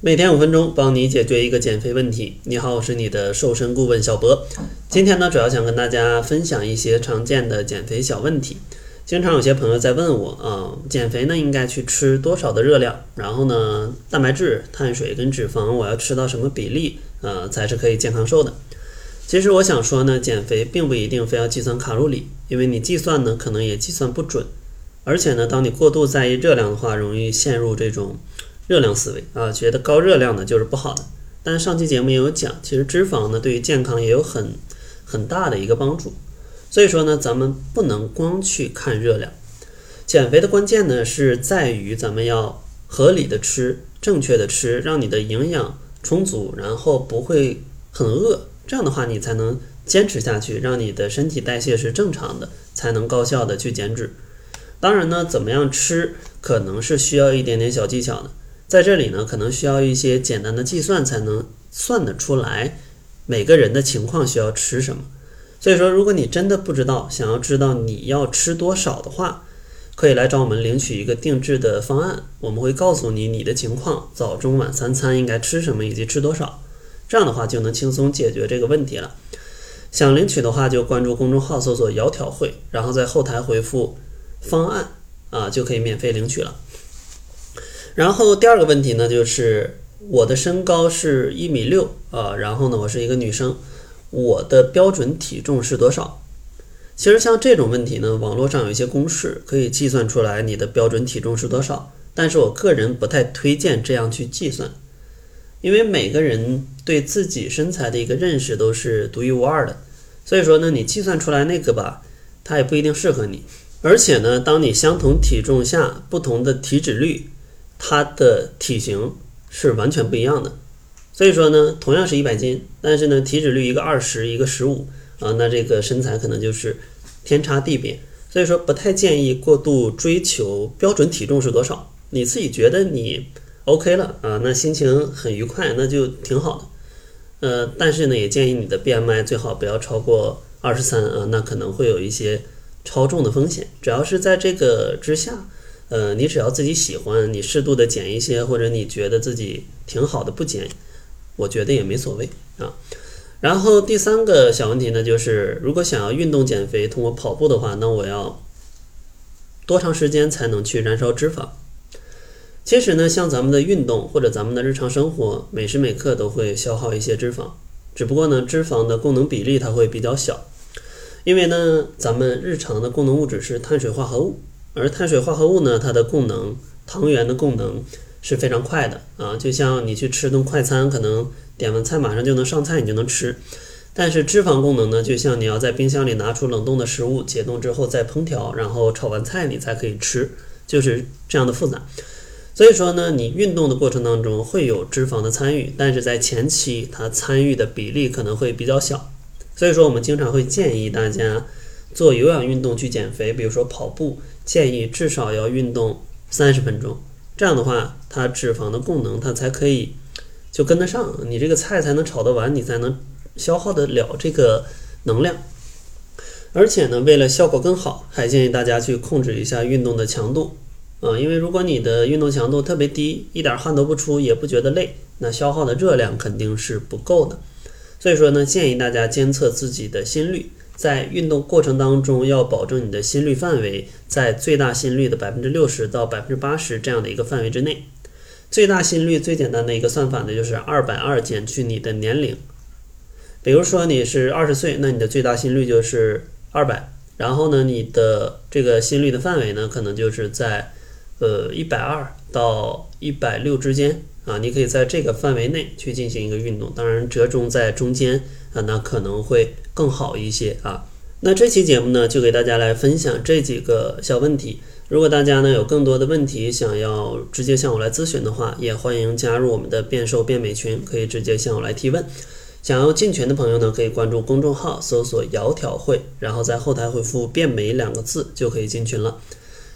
每天五分钟，帮你解决一个减肥问题。你好，我是你的瘦身顾问小博。今天呢，主要想跟大家分享一些常见的减肥小问题。经常有些朋友在问我啊，减肥呢应该去吃多少的热量？然后呢，蛋白质、碳水跟脂肪我要吃到什么比例，呃，才是可以健康瘦的？其实我想说呢，减肥并不一定非要计算卡路里，因为你计算呢，可能也计算不准。而且呢，当你过度在意热量的话，容易陷入这种。热量思维啊，觉得高热量的就是不好的。但是上期节目也有讲，其实脂肪呢对于健康也有很很大的一个帮助。所以说呢，咱们不能光去看热量。减肥的关键呢是在于咱们要合理的吃，正确的吃，让你的营养充足，然后不会很饿。这样的话，你才能坚持下去，让你的身体代谢是正常的，才能高效的去减脂。当然呢，怎么样吃可能是需要一点点小技巧的。在这里呢，可能需要一些简单的计算才能算得出来每个人的情况需要吃什么。所以说，如果你真的不知道，想要知道你要吃多少的话，可以来找我们领取一个定制的方案。我们会告诉你你的情况，早中晚三餐应该吃什么以及吃多少，这样的话就能轻松解决这个问题了。想领取的话，就关注公众号搜索“窈窕会”，然后在后台回复“方案”啊，就可以免费领取了。然后第二个问题呢，就是我的身高是一米六啊，然后呢，我是一个女生，我的标准体重是多少？其实像这种问题呢，网络上有一些公式可以计算出来你的标准体重是多少，但是我个人不太推荐这样去计算，因为每个人对自己身材的一个认识都是独一无二的，所以说呢，你计算出来那个吧，它也不一定适合你，而且呢，当你相同体重下不同的体脂率。它的体型是完全不一样的，所以说呢，同样是一百斤，但是呢，体脂率一个二十，一个十五啊，那这个身材可能就是天差地别。所以说，不太建议过度追求标准体重是多少，你自己觉得你 OK 了啊，那心情很愉快，那就挺好的。呃，但是呢，也建议你的 BMI 最好不要超过二十三啊，那可能会有一些超重的风险。只要是在这个之下。呃，你只要自己喜欢，你适度的减一些，或者你觉得自己挺好的不减，我觉得也没所谓啊。然后第三个小问题呢，就是如果想要运动减肥，通过跑步的话，那我要多长时间才能去燃烧脂肪？其实呢，像咱们的运动或者咱们的日常生活，每时每刻都会消耗一些脂肪，只不过呢，脂肪的功能比例它会比较小，因为呢，咱们日常的功能物质是碳水化合物。而碳水化合物呢，它的供能，糖原的供能是非常快的啊，就像你去吃顿快餐，可能点完菜马上就能上菜，你就能吃。但是脂肪功能呢，就像你要在冰箱里拿出冷冻的食物，解冻之后再烹调，然后炒完菜你才可以吃，就是这样的复杂。所以说呢，你运动的过程当中会有脂肪的参与，但是在前期它参与的比例可能会比较小。所以说我们经常会建议大家做有氧运动去减肥，比如说跑步。建议至少要运动三十分钟，这样的话，它脂肪的供能它才可以就跟得上，你这个菜才能炒得完，你才能消耗得了这个能量。而且呢，为了效果更好，还建议大家去控制一下运动的强度啊，因为如果你的运动强度特别低，一点汗都不出，也不觉得累，那消耗的热量肯定是不够的。所以说呢，建议大家监测自己的心率。在运动过程当中，要保证你的心率范围在最大心率的百分之六十到百分之八十这样的一个范围之内。最大心率最简单的一个算法呢，就是二百二减去你的年龄。比如说你是二十岁，那你的最大心率就是二百。然后呢，你的这个心率的范围呢，可能就是在呃一百二到一百六之间啊。你可以在这个范围内去进行一个运动，当然折中在中间啊，那可能会。更好一些啊！那这期节目呢，就给大家来分享这几个小问题。如果大家呢有更多的问题想要直接向我来咨询的话，也欢迎加入我们的变瘦变美群，可以直接向我来提问。想要进群的朋友呢，可以关注公众号，搜索“窈窕会”，然后在后台回复“变美”两个字，就可以进群了。